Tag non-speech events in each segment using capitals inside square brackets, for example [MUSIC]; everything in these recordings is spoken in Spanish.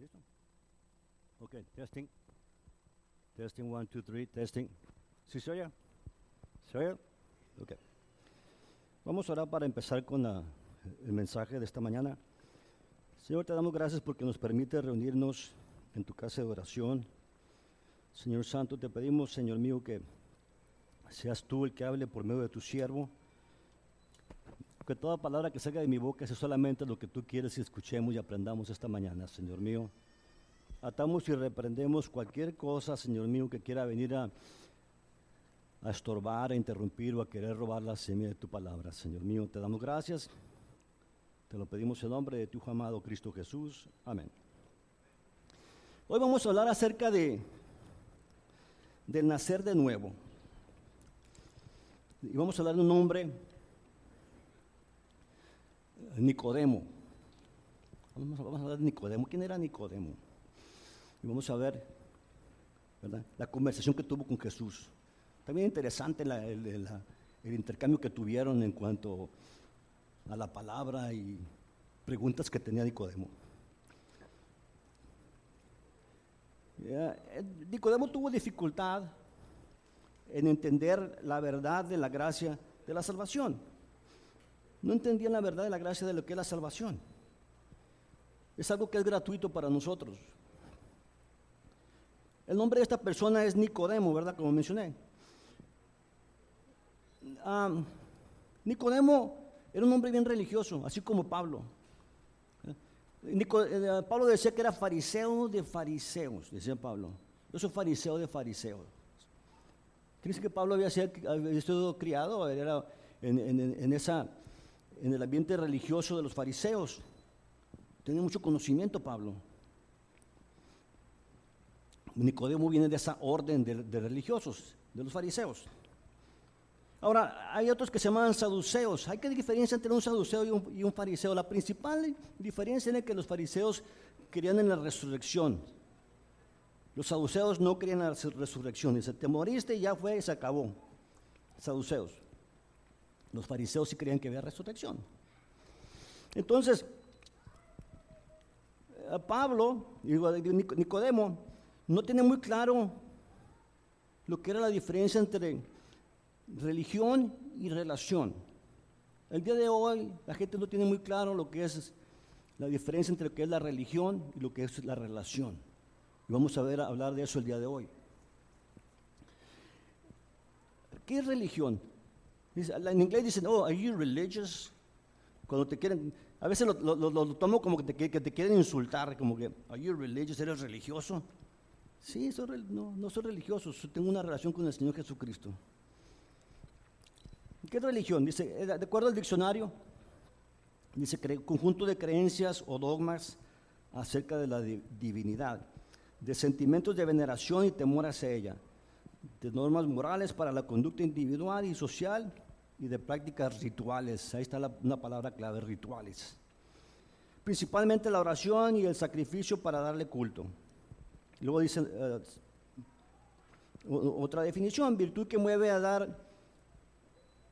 ¿Listo? Ok, testing. Testing, one, two, three, testing. ¿Sí se oye? ¿Se? Ok. Vamos ahora para empezar con el mensaje de esta mañana. Señor, te damos gracias porque nos permite reunirnos en tu casa de oración. Señor Santo, te pedimos, Señor mío, que seas tú el que hable por medio de tu siervo. Que toda palabra que salga de mi boca sea solamente lo que tú quieres y escuchemos y aprendamos esta mañana, Señor mío. Atamos y reprendemos cualquier cosa, Señor mío, que quiera venir a, a estorbar, a interrumpir o a querer robar la semilla de tu palabra, Señor mío. Te damos gracias. Te lo pedimos en nombre de tu amado Cristo Jesús. Amén. Hoy vamos a hablar acerca de del nacer de nuevo. Y vamos a hablar de un hombre, Nicodemo. Vamos a, hablar de Nicodemo. ¿Quién era Nicodemo? Y vamos a ver ¿verdad? la conversación que tuvo con Jesús. También interesante el, intercambio que tuvieron en cuanto a la palabra y preguntas que tenía Nicodemo. Eh, Nicodemo tuvo dificultad en entender la verdad de la gracia de la salvación. No entendían la verdad de la gracia de lo que es la salvación. Es algo que es gratuito para nosotros. El nombre de esta persona es Nicodemo, ¿verdad? Como mencioné. Ah, Nicodemo era un hombre bien religioso, así como Pablo. Nico- eh, Pablo decía que era fariseo de fariseos, decía Pablo. Yo soy fariseo de fariseos. ¿Crees que Pablo había sido, criado era en esa, en el ambiente religioso de los fariseos? Tenía mucho conocimiento Pablo. Nicodemo viene de esa orden de, de religiosos, de los fariseos. Ahora, hay otros que se llaman saduceos. ¿Hay qué diferencia entre un saduceo y un, fariseo? La principal diferencia es que los fariseos creían en la resurrección. Los saduceos no creían en la resu- resurrección. Dice, te moriste y ya fue y se acabó. Saduceos. Los fariseos sí creían que había resurrección. Entonces, eh, Pablo, Nic- Nicodemo, no tiene muy claro lo que era la diferencia entre religión y relación. El día de hoy la gente no tiene muy claro lo que es la diferencia entre lo que es la religión y lo que es la relación. Y vamos a hablar de eso el día de hoy. ¿Qué es religión? En inglés dicen, oh, are you religious? Cuando te quieren, a veces lo, lo- lo- tomo como que te, que te quieren insultar, como que, are you religious? ¿Eres religioso? Sí, soy no, no soy religioso, so- tengo una relación con el Señor Jesucristo. ¿Qué es religión? Dice, eh, de acuerdo al diccionario, dice conjunto de creencias o dogmas acerca de la di- divinidad, de sentimientos de veneración y temor hacia ella, de normas morales para la conducta individual y social y de prácticas rituales. Ahí está la- una palabra clave, rituales. Principalmente la oración y el sacrificio para darle culto. Luego dice eh, otra definición, virtud que mueve a dar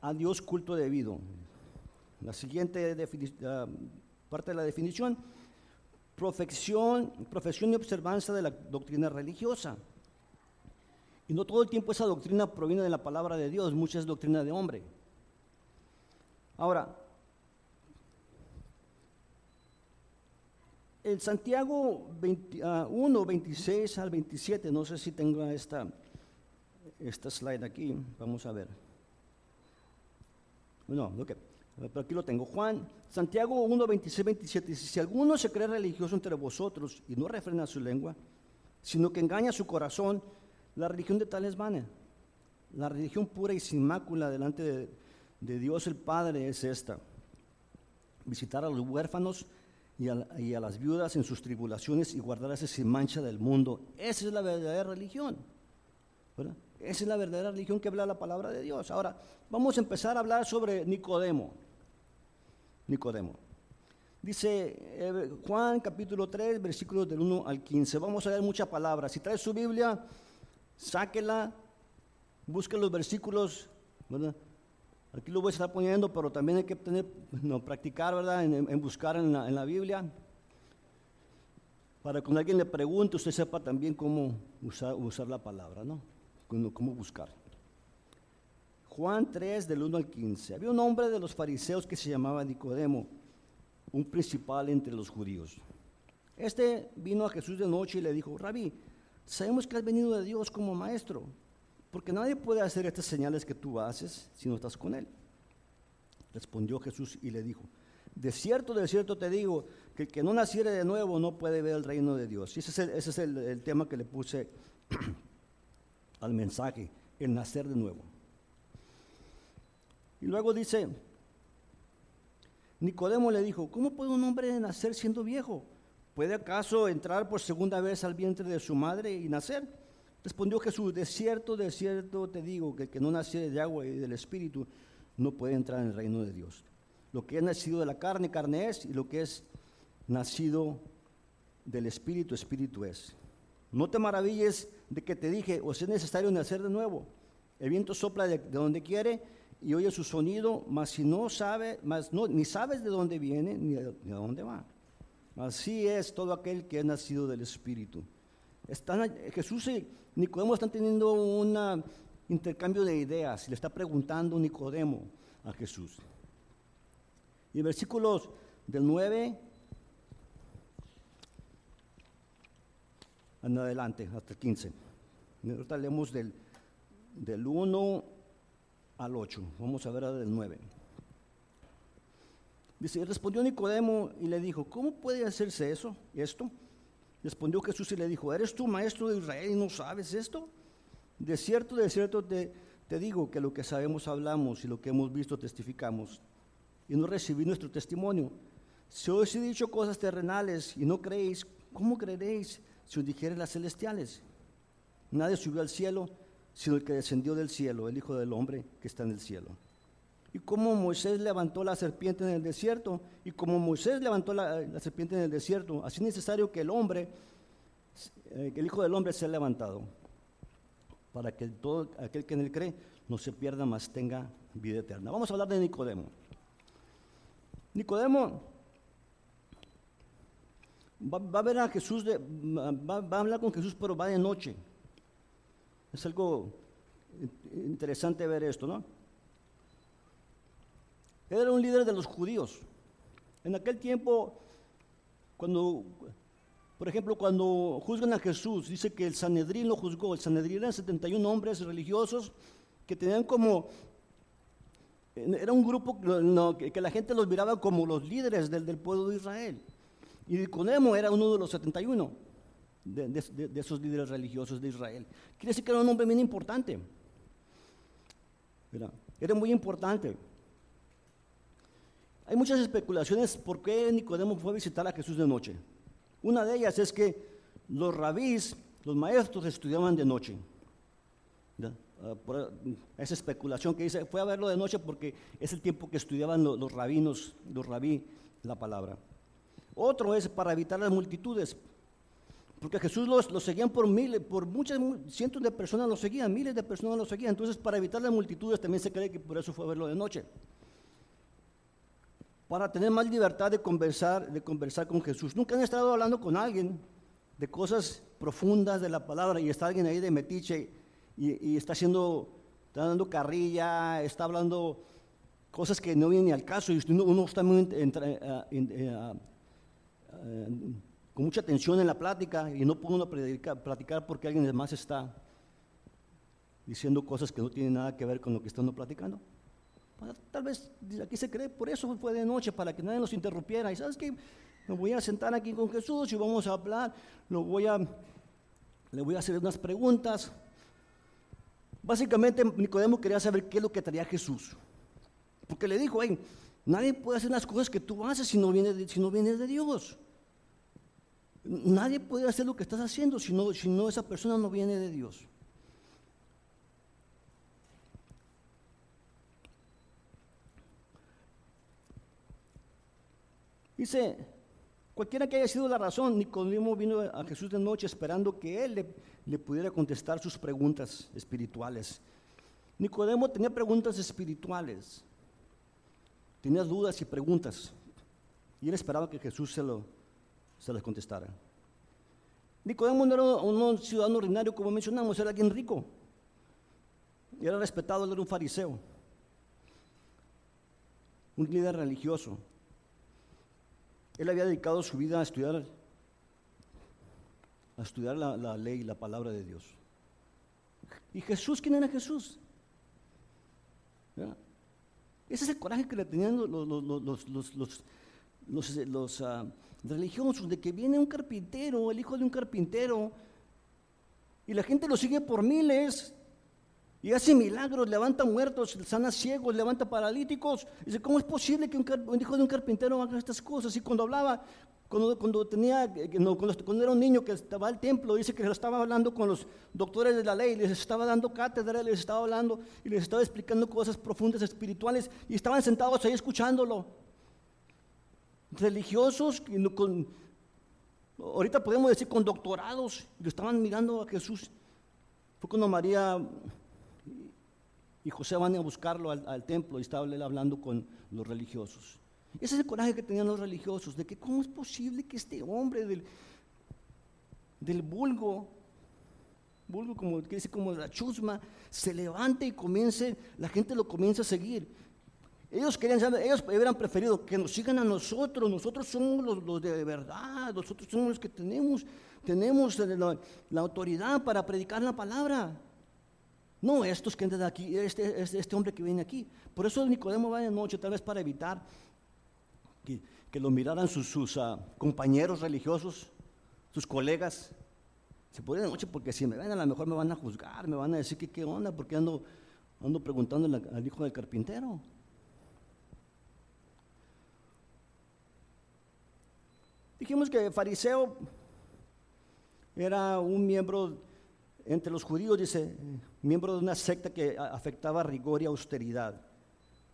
a Dios culto debido. La siguiente parte de la definición, profesión, profesión y observancia de la doctrina religiosa. Y no todo el tiempo esa doctrina proviene de la palabra de Dios, mucha es doctrina de hombre. Ahora, el Santiago 20, ah, 1, 26 al 27, no sé si tengo esta, esta slide aquí, vamos a ver. No, ok. Pero aquí lo tengo. Juan, Santiago 1, 26, 27 dice, si alguno se cree religioso entre vosotros y no refrena su lengua, sino que engaña su corazón, la religión de tal. La religión pura y sin mácula delante de, Dios el Padre es esta. Visitar a los huérfanos y a, las viudas en sus tribulaciones y guardarse sin mancha del mundo. Esa es la verdadera religión. Esa es la verdadera religión que habla la palabra de Dios. Ahora, vamos a empezar a hablar sobre Nicodemo. Nicodemo. Dice eh, Juan capítulo 3, versículos del 1 al 15. Vamos a ver muchas palabras. Si trae su Biblia, sáquela, busque los versículos. Aquí lo voy a estar poniendo, pero también hay que tener, no, practicar, ¿verdad? En, buscar en la, Biblia. Para cuando alguien le pregunte, usted sepa también cómo usar, la palabra, ¿no? Cómo, cómo buscar. Juan 3, del 1 al 15. Había un hombre de los fariseos que se llamaba Nicodemo, un principal entre los judíos. Este vino a Jesús de noche y le dijo, Rabí, sabemos que has venido de Dios como maestro, porque nadie puede hacer estas señales que tú haces si no estás con él. Respondió Jesús y le dijo, de cierto, de cierto te digo, que el que no naciere de nuevo no puede ver el reino de Dios. Y ese es el, el tema que le puse [CLEARS THROAT] al mensaje, el nacer de nuevo. Y luego dice, Nicodemo le dijo, ¿cómo puede un hombre nacer siendo viejo? ¿Puede acaso entrar por segunda vez al vientre de su madre y nacer? Respondió Jesús, de cierto, de cierto te digo, que el que no naciere de agua y del Espíritu no puede entrar en el reino de Dios. Lo que es nacido de la carne, carne es, y lo que es nacido del Espíritu, Espíritu es. No te maravilles de que te dije, os es necesario nacer de nuevo. El viento sopla de, de donde quiere y oye su sonido, mas si no sabe, mas no, ni sabes de dónde viene ni a dónde va. Así es todo aquel que es nacido del Espíritu. Están, Jesús y Nicodemo están teniendo un intercambio de ideas le está preguntando Nicodemo a Jesús. Y versículos del 9 en adelante, hasta el 15. Ahorita leemos del, del 1 al 8. Vamos a ver del 9. Dice, respondió Nicodemo y le dijo, ¿cómo puede hacerse eso, esto? Respondió Jesús y le dijo, ¿eres tú maestro de Israel y no sabes esto? De cierto, de cierto te, te digo que lo que sabemos hablamos y lo que hemos visto testificamos y no recibí nuestro testimonio. Si os he dicho cosas terrenales y no creéis, ¿cómo creeréis si os dijere las celestiales? Nadie subió al cielo, sino el que descendió del cielo, el Hijo del Hombre que está en el cielo. Y como Moisés levantó la serpiente en el desierto, y como Moisés levantó la, serpiente en el desierto, así es necesario que el hombre, eh, que el Hijo del Hombre sea levantado, para que todo aquel que en él cree no se pierda, más tenga vida eterna. Vamos a hablar de Nicodemo. Nicodemo va, a ver a Jesús, de, va a hablar con Jesús, pero va de noche. Es algo interesante ver esto, ¿no? Era un líder de los judíos. En aquel tiempo, cuando, por ejemplo, cuando juzgan a Jesús, dice que el Sanedrín lo juzgó. El Sanedrín eran 71 hombres religiosos que tenían como, era un grupo que, la gente los miraba como los líderes del, pueblo de Israel. Y Nicodemo era uno de los 71 de, de, de, esos líderes religiosos de Israel. Quiere decir que era un hombre bien importante. Era muy importante. Hay muchas especulaciones por qué Nicodemo fue a visitar a Jesús de noche. Una de ellas es que los rabís, los maestros estudiaban de noche. Uh, por esa especulación que dice, fue a verlo de noche porque es el tiempo que estudiaban los, los rabinos, los rabí, la palabra. Otro es para evitar las multitudes, porque Jesús los, los seguían por miles, por muchas, cientos de personas lo seguían, miles de personas lo seguían. Entonces, para evitar las multitudes también se cree que por eso fue a verlo de noche para tener más libertad de conversar, de conversar con Jesús. Nunca han estado hablando con alguien de cosas profundas de la palabra y está alguien ahí de metiche y, y está haciendo, está dando carrilla, está hablando cosas que no vienen al caso y uno, uno está entre, uh, in, uh, uh, con mucha atención en la plática y no puede uno platicar porque alguien más está diciendo cosas que no tienen nada que ver con lo que está uno platicando. Tal vez aquí se cree, por eso fue de noche, para que nadie nos interrumpiera. Y sabes que me voy a sentar aquí con Jesús y vamos a hablar, lo voy a, le voy a hacer unas preguntas. Básicamente Nicodemo quería saber qué es lo que traía Jesús. Porque le dijo, hey, nadie puede hacer las cosas que tú haces si no vienes de, si no de Dios. Nadie puede hacer lo que estás haciendo si no, si no esa persona no viene de Dios. Dice, cualquiera que haya sido la razón, Nicodemo vino a Jesús de noche esperando que él le, pudiera contestar sus preguntas espirituales. Nicodemo tenía preguntas espirituales, tenía dudas y preguntas, y él esperaba que Jesús se, lo, se las contestara. Nicodemo no era un ciudadano ordinario, como mencionamos, era alguien rico. Era respetado, era un fariseo, un líder religioso. Él había dedicado su vida a estudiar, a estudiar la, la ley la palabra de Dios. ¿Y Jesús? ¿Quién era Jesús? Ese es el coraje que le tenían los, los, ah, religiosos, de que viene un carpintero, el hijo de un carpintero, y la gente lo sigue por miles, y hace milagros, levanta muertos, sana ciegos, levanta paralíticos. Dice, ¿cómo es posible que un, hijo de un carpintero haga estas cosas? Y cuando hablaba cuando, tenía, eh, cuando, era un niño que estaba al templo, dice que estaba hablando con los doctores de la ley, les estaba dando cátedra, les estaba hablando y les estaba explicando cosas profundas espirituales y estaban sentados ahí escuchándolo. Religiosos, con, ahorita podemos decir con doctorados, y estaban mirando a Jesús. Fue cuando María y José van a buscarlo al, templo y estaba él hablando con los religiosos. Ese es el coraje que tenían los religiosos, de que cómo es posible que este hombre del, del vulgo, vulgo como dice como la chusma, se levante y comience, la gente lo comienza a seguir. Ellos querían saber, ellos hubieran preferido que nos sigan a nosotros, nosotros somos los, de verdad, nosotros somos los que tenemos, tenemos la, autoridad para predicar la palabra. No estos que andan aquí, este, este, este hombre que viene aquí. Por eso Nicodemo va de noche, tal vez para evitar que, lo miraran sus, ah, compañeros religiosos, sus colegas. Se puede de noche porque si me ven a lo mejor me van a juzgar, me van a decir que qué onda, porque ando, ando preguntando al hijo del carpintero. Dijimos que fariseo era un miembro entre los judíos, dice, miembro de una secta que afectaba rigor y austeridad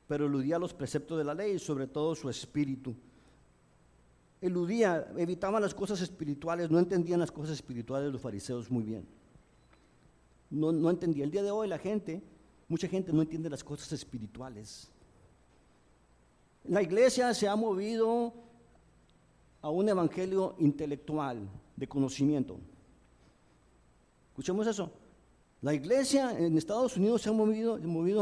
pero eludía los preceptos de la ley y sobre todo su espíritu. Eludía, evitaba las cosas espirituales, no entendían las cosas espirituales los fariseos muy bien. No, no entendía. El día de hoy la gente, mucha gente no entiende las cosas espirituales. La iglesia se ha movido a un evangelio intelectual, de conocimiento. Escuchemos eso. La iglesia en Estados Unidos se ha movido,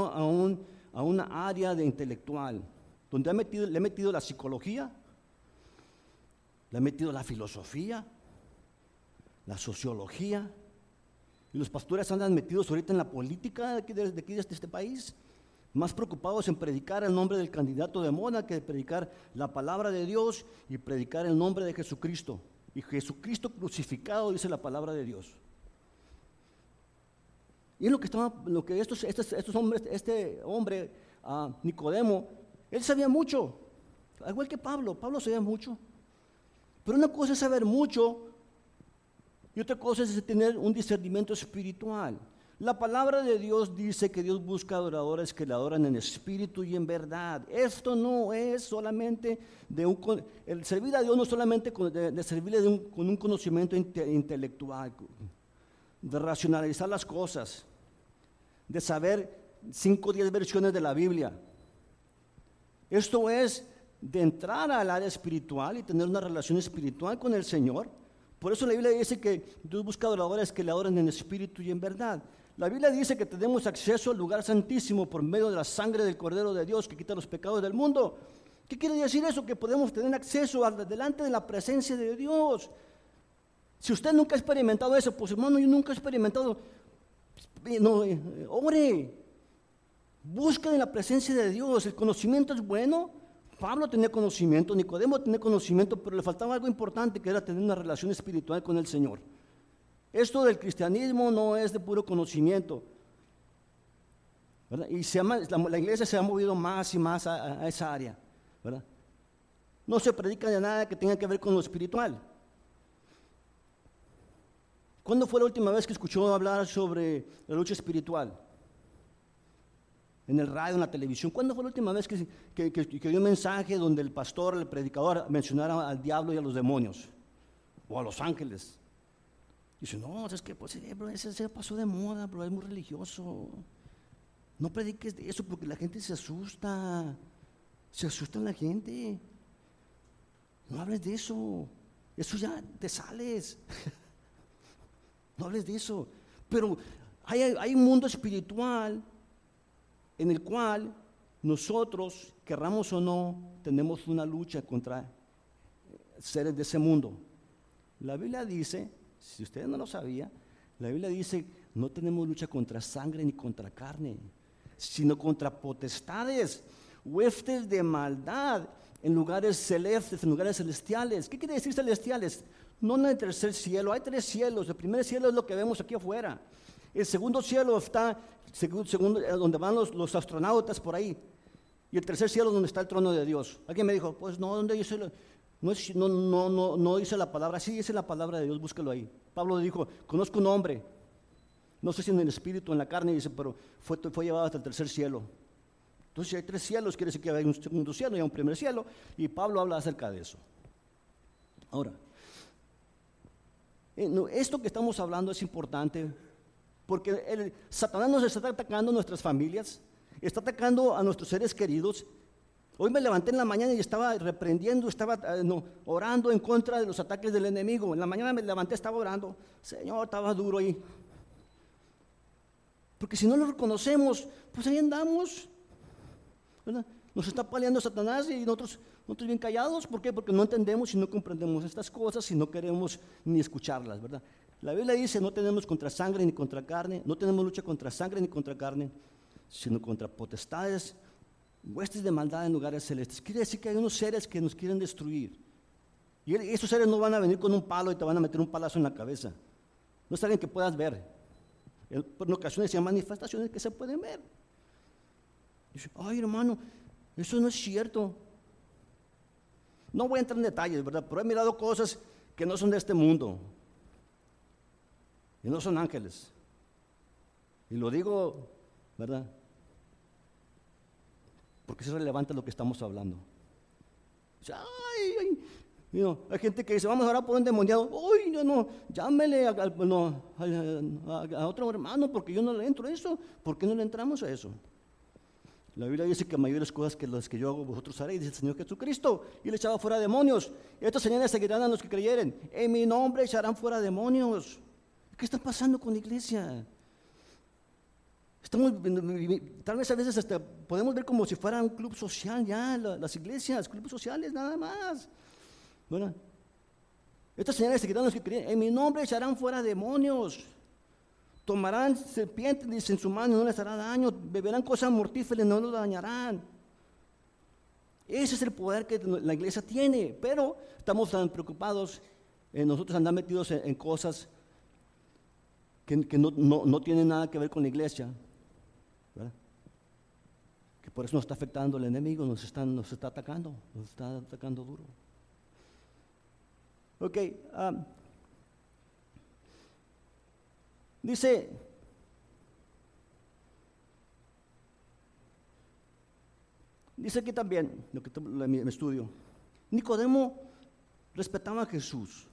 a un a una área de intelectual, donde ha metido, le he metido la psicología, le he metido la filosofía, la sociología, y los pastores andan metidos ahorita en la política de aquí de, aquí de este país, más preocupados en predicar el nombre del candidato de moda que de predicar la palabra de Dios y predicar el nombre de Jesucristo. Y Jesucristo crucificado dice la palabra de Dios. Y es lo que estaba, lo que estos, estos, hombres, este hombre, uh, Nicodemo, él sabía mucho, al igual que Pablo, Pablo sabía mucho. Pero una cosa es saber mucho y otra cosa es tener un discernimiento espiritual. La palabra de Dios dice que Dios busca adoradores que le adoran en espíritu y en verdad. Esto no es solamente de un... El servir a Dios no es solamente de, servirle con un conocimiento intelectual, de racionalizar las cosas de saber 5 o 10 versiones de la Biblia. Esto es de entrar al área espiritual y tener una relación espiritual con el Señor. Por eso la Biblia dice que Dios busca adoradores que le adoren en espíritu y en verdad. La Biblia dice que tenemos acceso al lugar santísimo por medio de la sangre del Cordero de Dios que quita los pecados del mundo. ¿Qué quiere decir eso? Que podemos tener acceso delante de la presencia de Dios. Si usted nunca ha experimentado eso, pues hermano, yo nunca he experimentado no, ore, en la presencia de Dios. El conocimiento es bueno. Pablo tenía conocimiento, Nicodemo tenía conocimiento, pero le faltaba algo importante que era tener una relación espiritual con el Señor. Esto del cristianismo no es de puro conocimiento. Y la, iglesia se ha movido más y más a, esa área. No se predica de nada que tenga que ver con lo espiritual. ¿Cuándo fue la última vez que escuchó hablar sobre la lucha espiritual? En el radio, en la televisión. ¿Cuándo fue la última vez que, que, dio un mensaje donde el pastor, el predicador mencionara al diablo y a los demonios? O a los ángeles. Dice, no, es que pues, bro, ese se pasó de moda, bro, es muy religioso. No prediques de eso porque la gente se asusta. Se asusta la gente. No hables de eso. Eso ya te sales. [LAUGHS] No hables de eso. Pero hay, un mundo espiritual en el cual nosotros, querramos o no, tenemos una lucha contra seres de ese mundo. La Biblia dice, si ustedes no lo sabían, la Biblia dice, no tenemos lucha contra sangre ni contra carne, sino contra potestades, huestes de maldad en lugares celestes, en lugares celestiales. ¿Qué quiere decir celestiales? No en el tercer cielo, hay tres cielos. El primer cielo es lo que vemos aquí afuera. El segundo cielo está segundo, eh, donde van los, astronautas por ahí. Y el tercer cielo donde está el trono de Dios. Alguien me dijo, pues no, ¿dónde dice? No, no, no, no, no dice la palabra. Sí, dice la palabra de Dios, búsquelo ahí. Pablo dijo, conozco un hombre. No sé si en el espíritu, o en la carne, dice, pero fue, fue llevado hasta el tercer cielo. Entonces, si hay tres cielos, quiere decir que hay un segundo cielo y un primer cielo. Y Pablo habla acerca de eso. Ahora, esto que estamos hablando es importante porque Satanás nos está atacando a nuestras familias, está atacando a nuestros seres queridos. Hoy me levanté en la mañana y estaba reprendiendo, estaba eh, orando en contra de los ataques del enemigo. En la mañana me levanté, estaba orando. Señor, estaba duro ahí. Porque si no lo reconocemos, pues ahí andamos. Nos está paliando Satanás y nosotros, nosotros bien callados. ¿Por qué? Porque no entendemos y no comprendemos estas cosas y no queremos ni escucharlas, ¿verdad? La Biblia dice, no tenemos contra sangre ni contra carne, no tenemos lucha contra sangre ni contra carne, sino contra potestades, huestes de maldad en lugares celestes. Quiere decir que hay unos seres que nos quieren destruir. Y esos seres no van a venir con un palo y te van a meter un palazo en la cabeza. No es alguien que puedas ver. En ocasiones hay manifestaciones que se pueden ver. Dice, ay hermano, eso no es cierto. No voy a entrar en detalles, ¿verdad? Pero he mirado cosas que no son de este mundo. Y no son ángeles. Y lo digo, ¿verdad? Porque es relevante lo que estamos hablando. Ay, ay. hay gente que dice, vamos a orar por un demoniado. Uy, no, no, llámele a, a, otro hermano porque yo no le entro a eso. ¿Por qué no le entramos a eso? La Biblia dice que mayores cosas que las que yo hago vosotros haréis, dice el Señor Jesucristo. Y le echaba fuera demonios. Y estos señores seguirán a los que creyeren. En mi nombre echarán fuera demonios. ¿Qué está pasando con la iglesia? Estamos, tal vez a veces hasta podemos ver como si fuera un club social ya, las iglesias, clubes sociales nada más. Bueno, estas señales seguirán los que creen, en mi nombre echarán fuera demonios, tomarán serpientes en su mano y no les hará daño, beberán cosas mortíferas y no los dañarán. Ese es el poder que la iglesia tiene, pero estamos tan preocupados, en nosotros andar metidos en cosas que, no, no, tiene nada que ver con la iglesia, que por eso nos está afectando el enemigo, nos, están, nos está atacando, nos está atacando duro. Ok, um, dice, dice aquí también, lo que me estudio, Nicodemo respetaba a Jesús.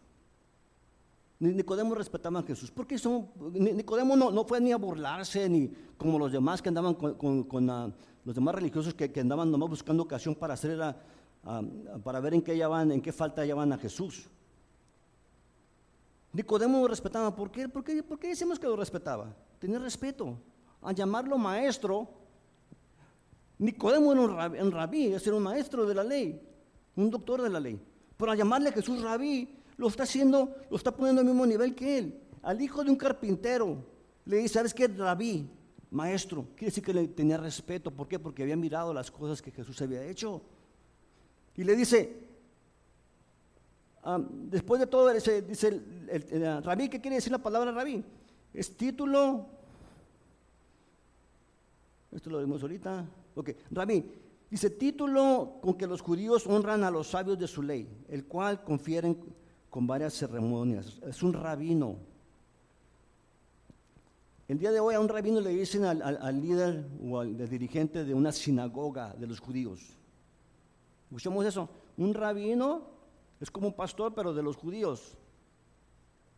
Nicodemo respetaba a Jesús, porque son, Nicodemo no, no, fue ni a burlarse, ni como los demás que andaban con, ah, los demás religiosos que, andaban nomás buscando ocasión para hacer, ah, ah, para ver en qué, van, en qué falta llevan a Jesús. Nicodemo lo respetaba, ¿por qué? ¿Por qué, ¿Por qué decimos que lo respetaba? Tenía respeto. A llamarlo maestro, Nicodemo era un rabí, era un maestro de la ley, un doctor de la ley. Pero a llamarle a Jesús rabí, lo está haciendo, lo está poniendo al mismo nivel que él. Al hijo de un carpintero le dice, ¿sabes qué? Rabí, maestro. Quiere decir que le tenía respeto. ¿Por qué? Porque había mirado las cosas que Jesús había hecho. Y le dice, después de todo, dice, el, rabí, ¿qué quiere decir la palabra rabí? Es título. Esto lo vemos ahorita. Ok, rabí, dice título con que los judíos honran a los sabios de su ley, el cual confieren con varias ceremonias. Es un rabino. El día de hoy a un rabino le dicen al, líder o al dirigente de una sinagoga de los judíos. ¿Escuchamos eso? Un rabino es como un pastor, pero de los judíos.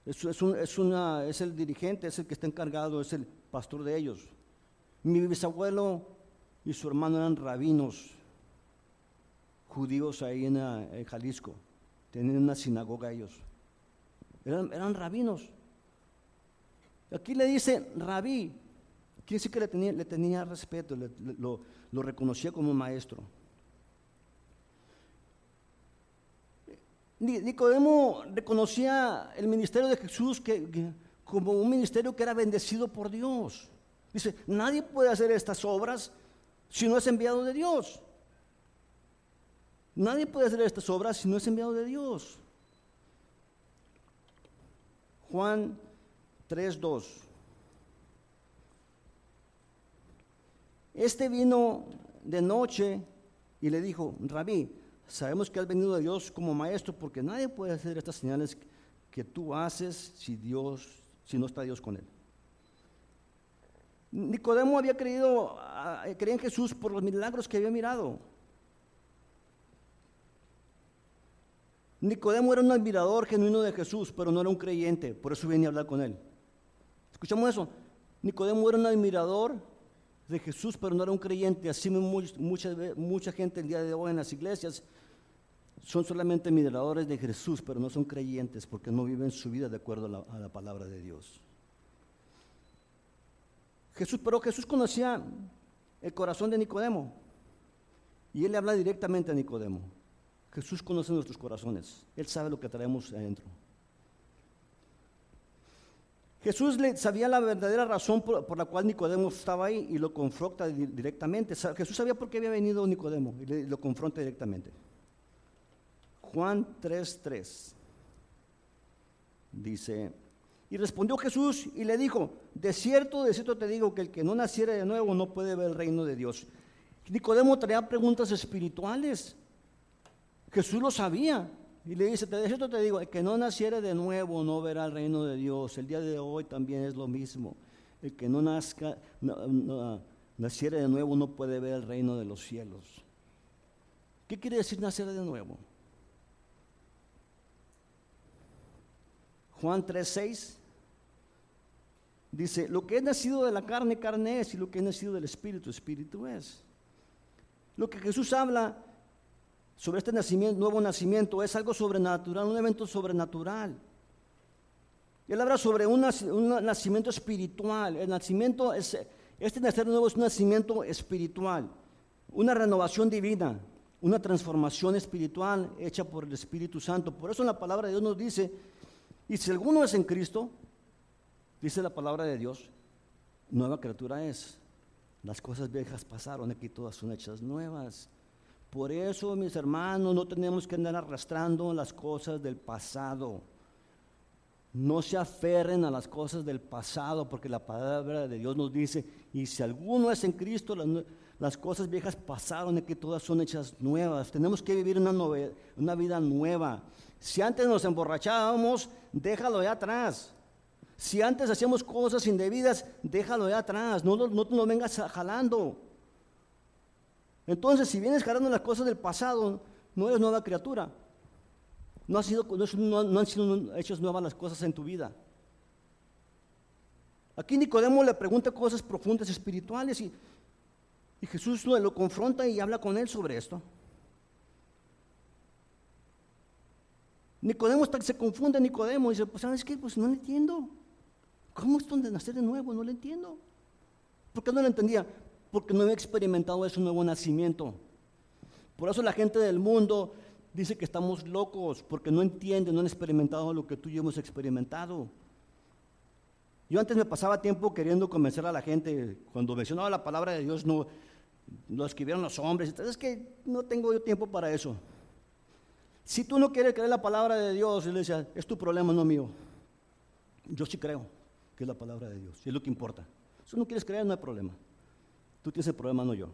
Es, es, una, es el dirigente, es el que está encargado, es el pastor de ellos. Mi bisabuelo y su hermano eran rabinos judíos ahí en Jalisco. Tenían una sinagoga ellos. Eran, rabinos. Aquí le dice rabí, quiere decir que le tenía, le tenía respeto, lo, lo reconocía como maestro. Nicodemo reconocía el ministerio de Jesús como un ministerio que era bendecido por Dios. Dice, nadie puede hacer estas obras si no es enviado de Dios. Nadie puede hacer estas obras si no es enviado de Dios. Juan 3:2. Este vino de noche y le dijo, Rabí, sabemos que has venido de Dios como maestro porque nadie puede hacer estas señales que tú haces si Dios, si no está Dios con él. Nicodemo había creído, ah, creía en Jesús por los milagros que había mirado. Nicodemo era un admirador genuino de Jesús, pero no era un creyente, por eso venía a hablar con él. ¿Escuchamos eso? Nicodemo era un admirador de Jesús, pero no era un creyente. Así mu- mucha, mucha gente el día de hoy en las iglesias son solamente admiradores de Jesús, pero no son creyentes porque no viven su vida de acuerdo a la, palabra de Dios. Jesús, pero Jesús conocía el corazón de Nicodemo y él le habla directamente a Nicodemo. Jesús conoce nuestros corazones, él sabe lo que traemos adentro. Jesús sabía la verdadera razón por, la cual Nicodemo estaba ahí y lo confronta di- directamente. Jesús sabía por qué había venido Nicodemo y lo confronta directamente. Juan 3:3 dice, y respondió Jesús y le dijo, de cierto, de cierto te digo que el que no naciere de nuevo no puede ver el reino de Dios. Nicodemo traía preguntas espirituales. Jesús lo sabía. Y le dice, de cierto te digo, el que no naciere de nuevo no verá el reino de Dios. El día de hoy también es lo mismo. El que no nazca, no- naciere de nuevo no puede ver el reino de los cielos. ¿Qué quiere decir nacer de nuevo? Juan 3:6 dice, lo que es nacido de la carne, carne es, y lo que es nacido del espíritu, espíritu es. Lo que Jesús habla sobre este nacimiento, nuevo nacimiento es algo sobrenatural, un evento sobrenatural. Él habla sobre un, naci- un nacimiento espiritual. El nacimiento es, este nacer nuevo es un nacimiento espiritual, una renovación divina, una transformación espiritual hecha por el Espíritu Santo. Por eso la palabra de Dios nos dice, y si alguno es en Cristo, dice la palabra de Dios, nueva criatura es. Las cosas viejas pasaron, aquí todas son hechas nuevas. Por eso, mis hermanos, no tenemos que andar arrastrando las cosas del pasado. No se aferren a las cosas del pasado, porque la palabra de Dios nos dice, y si alguno es en Cristo, las, cosas viejas pasaron, y que todas son hechas nuevas. Tenemos que vivir una, una vida nueva. Si antes nos emborrachábamos, déjalo ya atrás. Si antes hacíamos cosas indebidas, déjalo ya atrás. No, no lo vengas jalando. Entonces, si vienes jalando las cosas del pasado, no eres nueva criatura. No, ha sido, no, no- no han sido hechas nuevas las cosas en tu vida. Aquí Nicodemo le pregunta cosas profundas espirituales y, y Jesús lo confronta y habla con él sobre esto. Nicodemo está- se confunde Nicodemo dice, pues ¿sabes qué? Pues no lo entiendo. ¿Cómo es donde nacer de nuevo? No lo entiendo. ¿Por qué no lo entendía? Porque no había experimentado ese nuevo nacimiento. Por eso la gente del mundo dice que estamos locos, porque no entienden, no han experimentado lo que tú y yo hemos experimentado. Yo antes me pasaba tiempo queriendo convencer a la gente, cuando mencionaba la palabra de Dios, no lo escribieron los hombres, es que no tengo yo tiempo para eso. Si tú no quieres creer la palabra de Dios, decía, es tu problema, no mío. Yo sí creo que es la palabra de Dios, y es lo que importa. Si no quieres creer, no hay problema. Tú tienes el problema, no yo.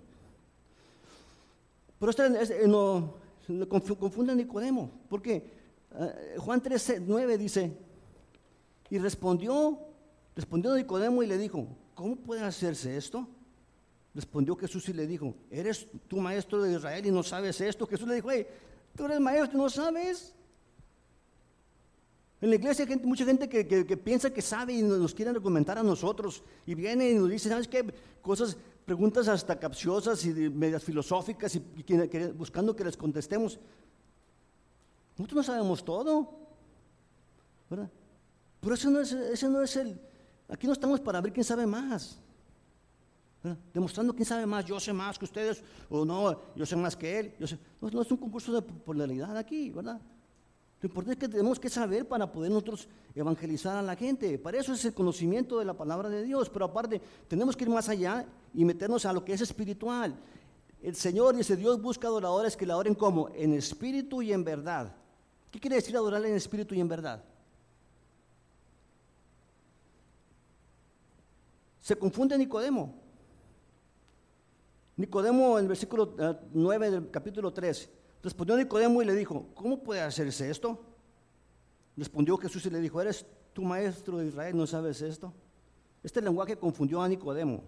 Pero este es- eh, no, le confu- confunde a Nicodemo, porque eh, Juan 3, 9 dice, y respondió, respondió Nicodemo y le dijo, ¿cómo puede hacerse esto? Respondió Jesús y le dijo, ¿eres tú maestro de Israel y no sabes esto? Jesús le dijo, hey, tú eres maestro no sabes. En la iglesia hay gente- mucha gente que, que- piensa que sabe y nos, nos quieren argumentar a nosotros y viene y nos dice, ¿sabes qué? Cosas, preguntas hasta capciosas y medias filosóficas y, que- buscando que les contestemos. Nosotros no sabemos todo, ¿verdad? Pero ese no es, ese no es el, Aquí no estamos para ver quién sabe más. Demostrando quién sabe más, yo sé más que ustedes, o no, yo sé más que él. No, es un concurso de popularidad aquí, ¿verdad? Lo importante es que tenemos que saber para poder nosotros evangelizar a la gente. Para eso es el conocimiento de la palabra de Dios. Pero aparte, tenemos que ir más allá y meternos a lo que es espiritual. El Señor dice, Dios busca adoradores que le adoren como en espíritu y en verdad. ¿Qué quiere decir adorarle en espíritu y en verdad? Se confunde Nicodemo. Nicodemo en el versículo 9 eh, del capítulo 3 respondió Nicodemo y le dijo, ¿cómo puede hacerse esto? Respondió Jesús y le dijo, ¿eres tu maestro de Israel? ¿No sabes esto? Este lenguaje confundió a Nicodemo.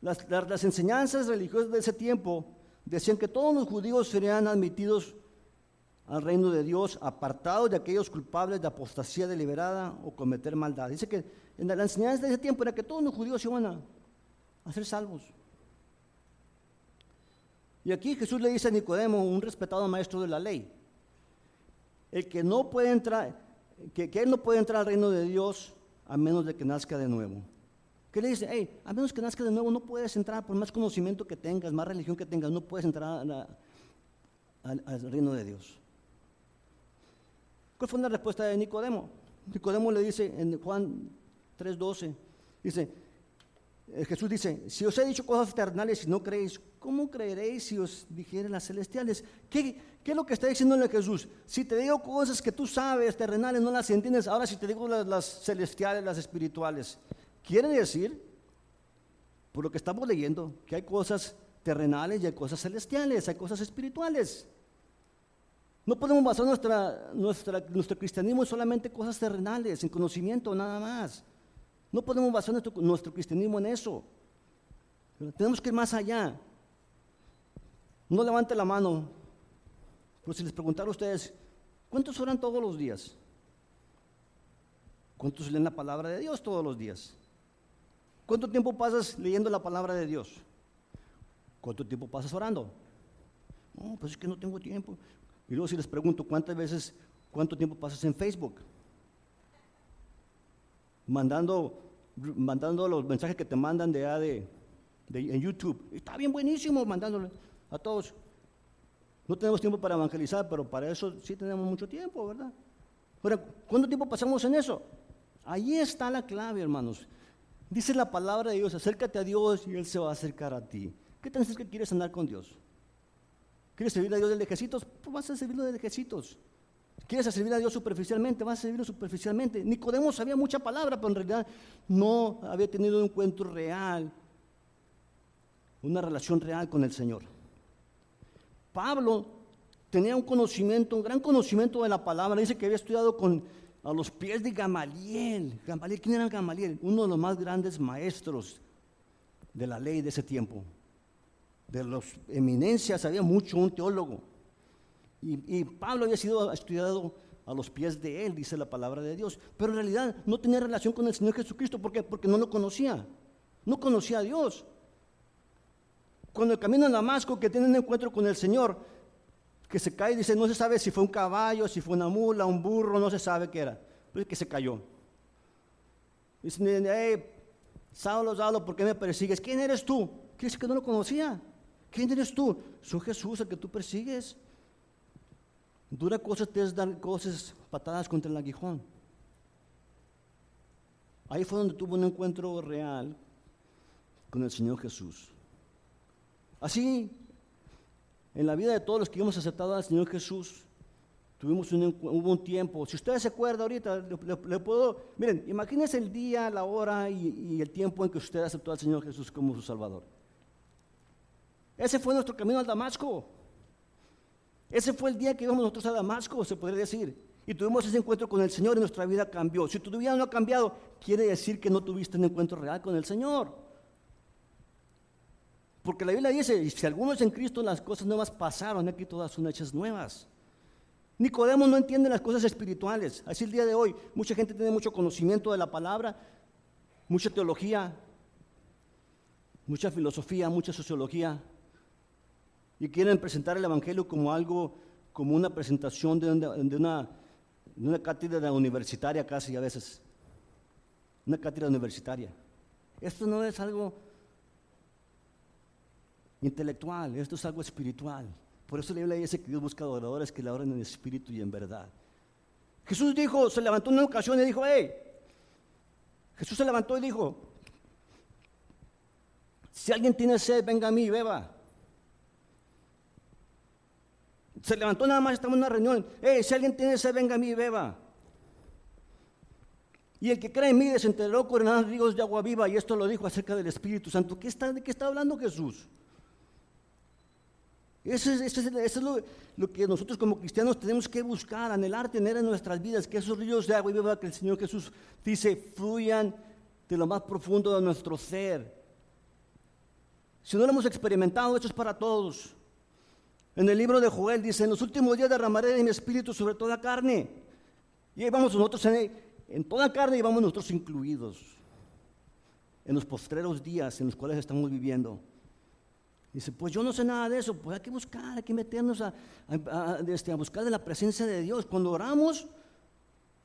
Las, enseñanzas religiosas de ese tiempo decían que todos los judíos serían admitidos al reino de Dios, apartados de aquellos culpables de apostasía deliberada o cometer maldad. Dice que en la enseñanza de ese tiempo era que todos los judíos iban a ser salvos. Y aquí Jesús le dice a Nicodemo, un respetado maestro de la ley, el que no puede entrar, que, él no puede entrar al reino de Dios a menos de que nazca de nuevo. ¿Qué le dice? Hey, a menos que nazca de nuevo no puedes entrar, por más conocimiento que tengas, más religión que tengas, no puedes entrar al reino de Dios. ¿Cuál fue la respuesta de Nicodemo? Nicodemo le dice en Juan 3:12, dice, Jesús dice, si os he dicho cosas eternales y no creéis, ¿cómo creeréis si os dijere las celestiales? ¿Qué, es lo que está diciéndole Jesús? Si te digo cosas que tú sabes, terrenales, no las entiendes, ahora si te digo las, celestiales, las espirituales, quiere decir, por lo que estamos leyendo, que hay cosas terrenales y hay cosas celestiales, hay cosas espirituales. No podemos basar nuestra, nuestra, nuestro cristianismo en solamente cosas terrenales, en conocimiento, nada más. No podemos basar nuestro, cristianismo en eso. tenemos que ir más allá. No levante la mano. Pero si les preguntara a ustedes, ¿cuántos oran todos los días? ¿Cuántos leen la palabra de Dios todos los días? ¿Cuánto tiempo pasas leyendo la palabra de Dios? ¿Cuánto tiempo pasas orando? No, pues es que no tengo tiempo. Y luego si les pregunto, ¿cuántas veces, cuánto tiempo pasas en Facebook? Mandando, mandando los mensajes que te mandan de, de, de en YouTube. Está bien buenísimo mandándole a todos. No tenemos tiempo para evangelizar, pero para eso sí tenemos mucho tiempo, ¿verdad? Pero, ¿cuánto tiempo pasamos en eso? Ahí está la clave, hermanos. Dice la palabra de Dios, acércate a Dios y Él se va a acercar a ti. ¿Qué tan que quieres andar con Dios? ¿Quieres servir a Dios de lejecitos? Pues vas a servirlo de lejecitos. ¿Quieres servir a Dios superficialmente? Vas a servirlo superficialmente. Nicodemo sabía mucha palabra, pero en realidad no había tenido un encuentro real, una relación real con el Señor. Pablo tenía un conocimiento, un gran conocimiento de la palabra. Dice que había estudiado con, a los pies de Gamaliel. Gamaliel. ¿Quién era Gamaliel? Uno de los más grandes maestros de la ley de ese tiempo. De los eminencias, había mucho, un teólogo. Y, Pablo había sido estudiado a los pies de él, dice la palabra de Dios. Pero en realidad no tenía relación con el Señor Jesucristo. ¿Por qué? Porque no lo conocía. No conocía a Dios. Cuando el camino a Damasco, que tiene un encuentro con el Señor, que se cae, dice, no se sabe si fue un caballo, si fue una mula, un burro, no se sabe qué era. Pero es que se cayó. Dice, hey, Saulo, Saulo, ¿por qué me persigues? ¿Quién eres tú? Decir que no lo conocía. ¿Quién eres tú? Soy Jesús, el que tú persigues. Dura cosa te es dar cosas, patadas contra el aguijón. Ahí fue donde tuvo un encuentro real con el Señor Jesús. Así, en la vida de todos los que hemos aceptado al Señor Jesús, tuvimos un, hubo tiempo. Si ustedes se acuerdan ahorita, le, puedo, miren, imagínense el día, la hora y el tiempo en que usted aceptó al Señor Jesús como su Salvador. Ese fue nuestro camino al Damasco. Ese fue el día que íbamos nosotros a Damasco, se podría decir. Y tuvimos ese encuentro con el Señor y nuestra vida cambió. Si tu vida no ha cambiado, quiere decir que no tuviste un encuentro real con el Señor. Porque la Biblia dice, si alguno es en Cristo, las cosas nuevas pasaron, aquí todas son hechas nuevas. Nicodemo no entiende las cosas espirituales. Así el día de hoy, mucha gente tiene mucho conocimiento de la palabra, mucha teología, mucha filosofía, mucha sociología, y quieren presentar el Evangelio como algo, como una presentación de una, de una, cátedra universitaria casi a veces. una cátedra universitaria. Esto no es algo intelectual, esto es algo espiritual. Por eso la Biblia dice que Dios busca adoradores que le adoren en espíritu y en verdad. Jesús dijo, se levantó en una ocasión y dijo, hey, Jesús se levantó y dijo, si alguien tiene sed, venga a mí y beba. Se levantó nada más, estaba en una reunión, hey, si alguien tiene sed, venga a mí beba. Y el que cree en mí desenterró coronados ríos de agua viva, y esto lo dijo acerca del Espíritu Santo. ¿Qué está, ¿De qué está hablando Jesús? Eso es, lo, que nosotros como cristianos tenemos que buscar, anhelar, tener en nuestras vidas, que esos ríos de agua viva que el Señor Jesús dice fluyan de lo más profundo de nuestro ser. Si no lo hemos experimentado, esto es para todos. En el libro de Joel dice, en los últimos días derramaré de mi espíritu sobre toda carne. Y ahí vamos nosotros en, en toda carne y vamos nosotros incluidos en los postreros días en los cuales estamos viviendo. Dice, pues yo no sé nada de eso, pues hay que buscar, hay que meternos a, este, buscar de la presencia de Dios. Cuando oramos,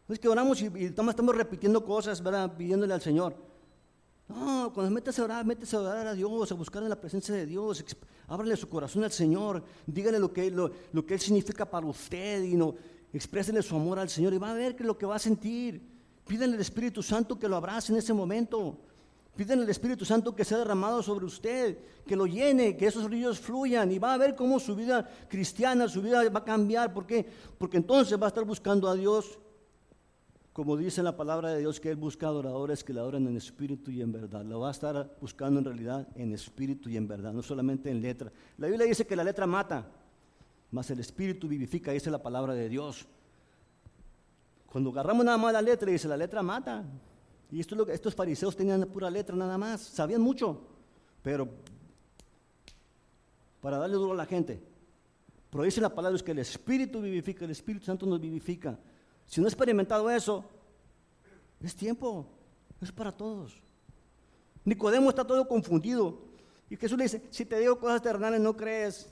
es que oramos y, estamos, repitiendo cosas, ¿verdad? Pidiéndole al Señor. No, cuando metes a orar, metes a orar a Dios, a buscar de la presencia de Dios, ábrele su corazón al Señor, dígale lo que, lo, lo que Él significa para usted y no, exprésele su amor al Señor y va a ver que lo que va a sentir. Pídele al Espíritu Santo que lo abrace en ese momento. Pídele al Espíritu Santo que sea derramado sobre usted, que lo llene, que esos ríos fluyan y va a ver cómo su vida cristiana, su vida va a cambiar. ¿Por qué? Porque entonces va a estar buscando a Dios, como dice la palabra de Dios, que Él busca adoradores que le adoren en espíritu y en verdad. Lo va a estar buscando en realidad en espíritu y en verdad, no solamente en letra. La Biblia dice que la letra mata, mas el espíritu vivifica, dice la palabra de Dios. Cuando agarramos nada más la letra, dice, la letra mata. Y esto es lo que estos fariseos tenían pura letra nada más, sabían mucho, pero para darle duro a la gente. Pero dice la palabra es que el Espíritu vivifica, el Espíritu Santo nos vivifica. Si no he experimentado eso, es tiempo, es para todos. Nicodemo está todo confundido. Y Jesús le dice, si te digo cosas terrenales no crees.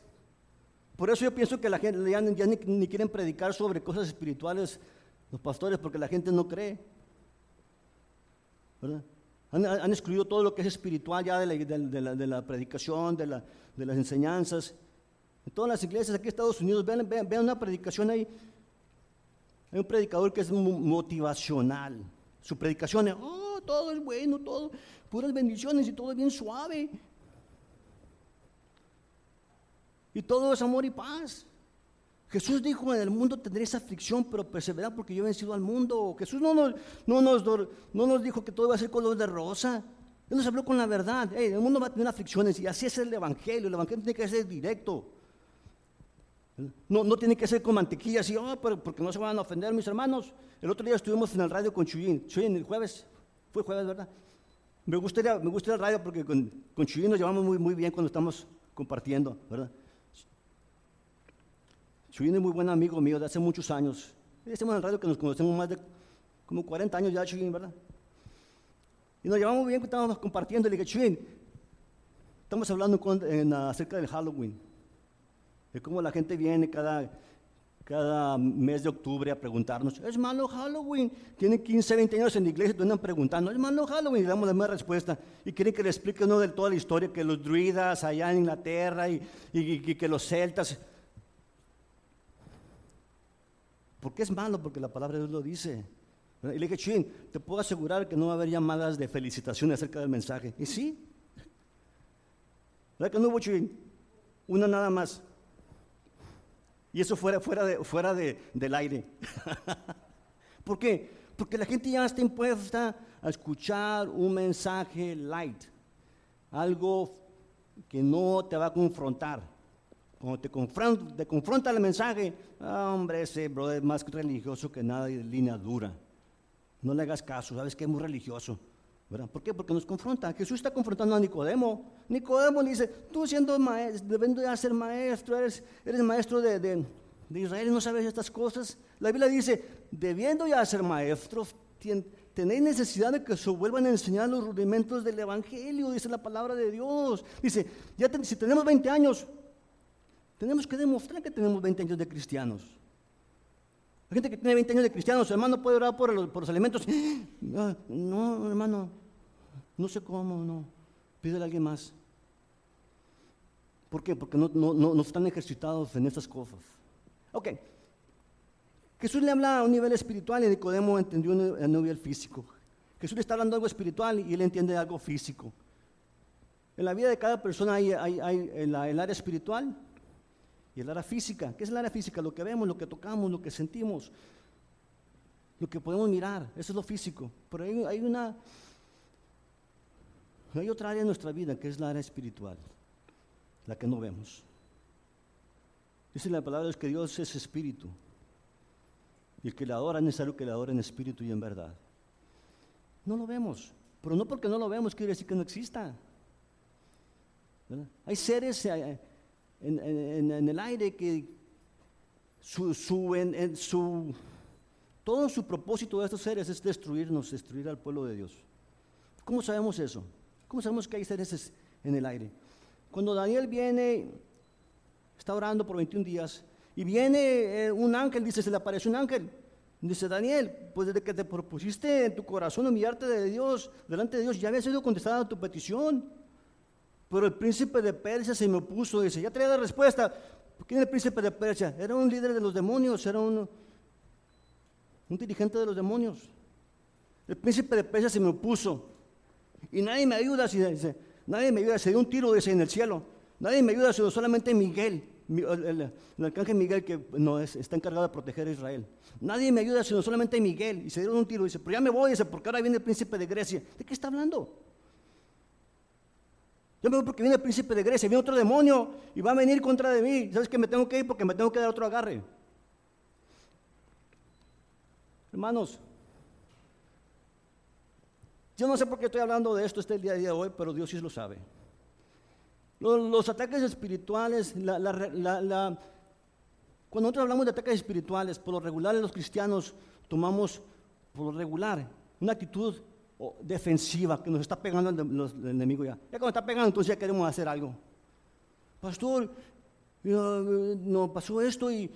Por eso yo pienso que la gente ya, ni quieren predicar sobre cosas espirituales los pastores porque la gente no cree. Han, excluido todo lo que es espiritual ya de la, predicación, de, las enseñanzas. En todas las iglesias aquí en Estados Unidos, vean, vean, una predicación ahí. Hay un predicador que es motivacional. Su predicación es, oh, todo es bueno, todo, puras bendiciones y todo es bien suave. Y todo es amor y paz. Jesús dijo, en el mundo tendréis aflicción, pero perseverad porque yo he vencido al mundo. Jesús no nos, no nos, no nos dijo que todo iba a ser color de rosa. Él nos habló con la verdad. el mundo va a tener aflicciones y así es el Evangelio. El Evangelio tiene que ser directo. No, no tiene que ser con mantequilla así, oh, pero porque no se van a ofender mis hermanos. El otro día estuvimos en el radio con Chuyín. Chuyín, el jueves, fue jueves, ¿verdad? Me gusta, me gusta el radio porque con, con Chuyín nos llevamos muy, muy bien cuando estamos compartiendo, ¿verdad? Chuyín es muy buen amigo mío de hace muchos años. Estamos en el radio que nos conocemos más de como 40 años ya, Chuyín, ¿verdad? Y nos llevamos bien, estábamos compartiendo. Le dije, Chuyín, estamos hablando acerca del Halloween. De cómo la gente viene cada, cada mes de octubre a preguntarnos, ¿es malo Halloween? Tienen 15, 20 años en la iglesia y andan preguntando, ¿es malo Halloween? Y damos la misma respuesta. Y quieren que le explique uno de toda la historia, que los druidas allá en Inglaterra y, y que los celtas ¿Por qué es malo? Porque la palabra de Dios lo dice. Y le dije, Chin, te puedo asegurar que no va a haber llamadas de felicitación acerca del mensaje. Y sí. ¿Verdad que no hubo Chin? Una nada más. Y eso fuera, fuera, de, fuera de, del aire. [LAUGHS] ¿Por qué? Porque la gente ya está impuesta a escuchar un mensaje light. Algo que no te va a confrontar. Cuando te confronta, el mensaje, hombre, ese brother es más religioso que nada y de línea dura. No le hagas caso, sabes que es muy religioso. ¿Verdad? ¿Por qué? Porque nos confronta. Jesús está confrontando a Nicodemo. Nicodemo le dice, tú siendo maestro, debiendo de ser maestro, eres, eres maestro de, Israel no sabes estas cosas. La Biblia dice, debiendo ya ser maestros, tenéis necesidad de que se vuelvan a enseñar los rudimentos del Evangelio, dice la palabra de Dios. Dice, ya si tenemos 20 años, tenemos que demostrar que tenemos 20 años de cristianos. Hay gente que tiene 20 años de cristianos, hermano, puede orar por los, por alimentos. No, [GASPS] no, hermano, no sé cómo, no. Pídele a alguien más. ¿Por qué? Porque no, no, no, están ejercitados en estas cosas. Ok. Jesús le habla a un nivel espiritual y Nicodemo entendió a un nivel físico. Jesús le está hablando algo espiritual y él entiende algo físico. En la vida de cada persona hay, hay, el, área espiritual y el área física. ¿Qué es el área física? Lo que vemos, lo que tocamos, lo que sentimos, lo que podemos mirar. Eso es lo físico. Pero hay, hay una... Hay otra área en nuestra vida que es la área espiritual, la que no vemos. Dice la palabra es que Dios es espíritu. Y el que le adora es necesario que le adore en espíritu y en verdad. No lo vemos. Pero no porque no lo vemos quiere decir que no exista. Hay seres eh, en, el aire que su, su, todo su propósito de estos seres es destruirnos, destruir al pueblo de Dios. ¿Cómo sabemos eso? ¿Cómo sabemos que hay seres en el aire? Cuando Daniel viene, está orando por 21 días, y viene eh, un ángel, dice, se le apareció un ángel. Dice Daniel, pues desde que te propusiste en tu corazón humillarte de Dios, delante de Dios, ya había sido contestada tu petición. Pero el príncipe de Persia se me opuso, dice, ya traía la respuesta. ¿Quién es el príncipe de Persia? Era un líder de los demonios, era un, un dirigente de los demonios. El príncipe de Persia se me opuso. Y nadie me ayuda, dice, nadie me ayuda, se dio un tiro, dice, en el cielo. Nadie me ayuda, sino solamente Miguel, el, arcángel Miguel que no, es, está encargado de proteger a Israel. Nadie me ayuda, sino solamente Miguel. Y se dieron un tiro, dice, pero ya me voy, dice, porque ahora viene el príncipe de Grecia. ¿De qué está hablando? Yo me voy porque viene el príncipe de Grecia, viene otro demonio y va a venir contra de mí. ¿Sabes que me tengo que ir porque me tengo que dar otro agarre? Hermanos, yo no sé por qué estoy hablando de esto este día, de hoy, pero Dios sí lo sabe. Los, ataques espirituales, cuando nosotros hablamos de ataques espirituales, por lo regular los cristianos tomamos por lo regular una actitud defensiva que nos está pegando el, enemigo ya. Ya cuando está pegando, entonces ya queremos hacer algo. Pastor, no pasó esto y,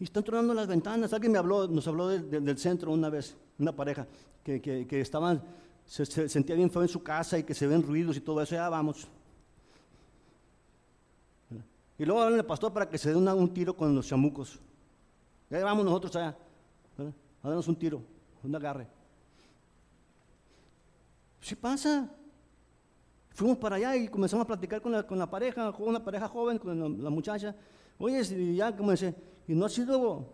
están tronando las ventanas. Alguien me habló, nos habló del centro una vez, una pareja que, que, se, sentía bien feo en su casa y que se ven ruidos y todo eso. Ya vamos. Y luego hablan al pastor para que se dé un tiro con los chamucos. Ya vamos nosotros allá. A darnos un tiro, un agarre. Sí pasa. Fuimos para allá y comenzamos a platicar con la, con la pareja, con una pareja joven, con la, muchacha. Oye, y ya comencé, y no ha sido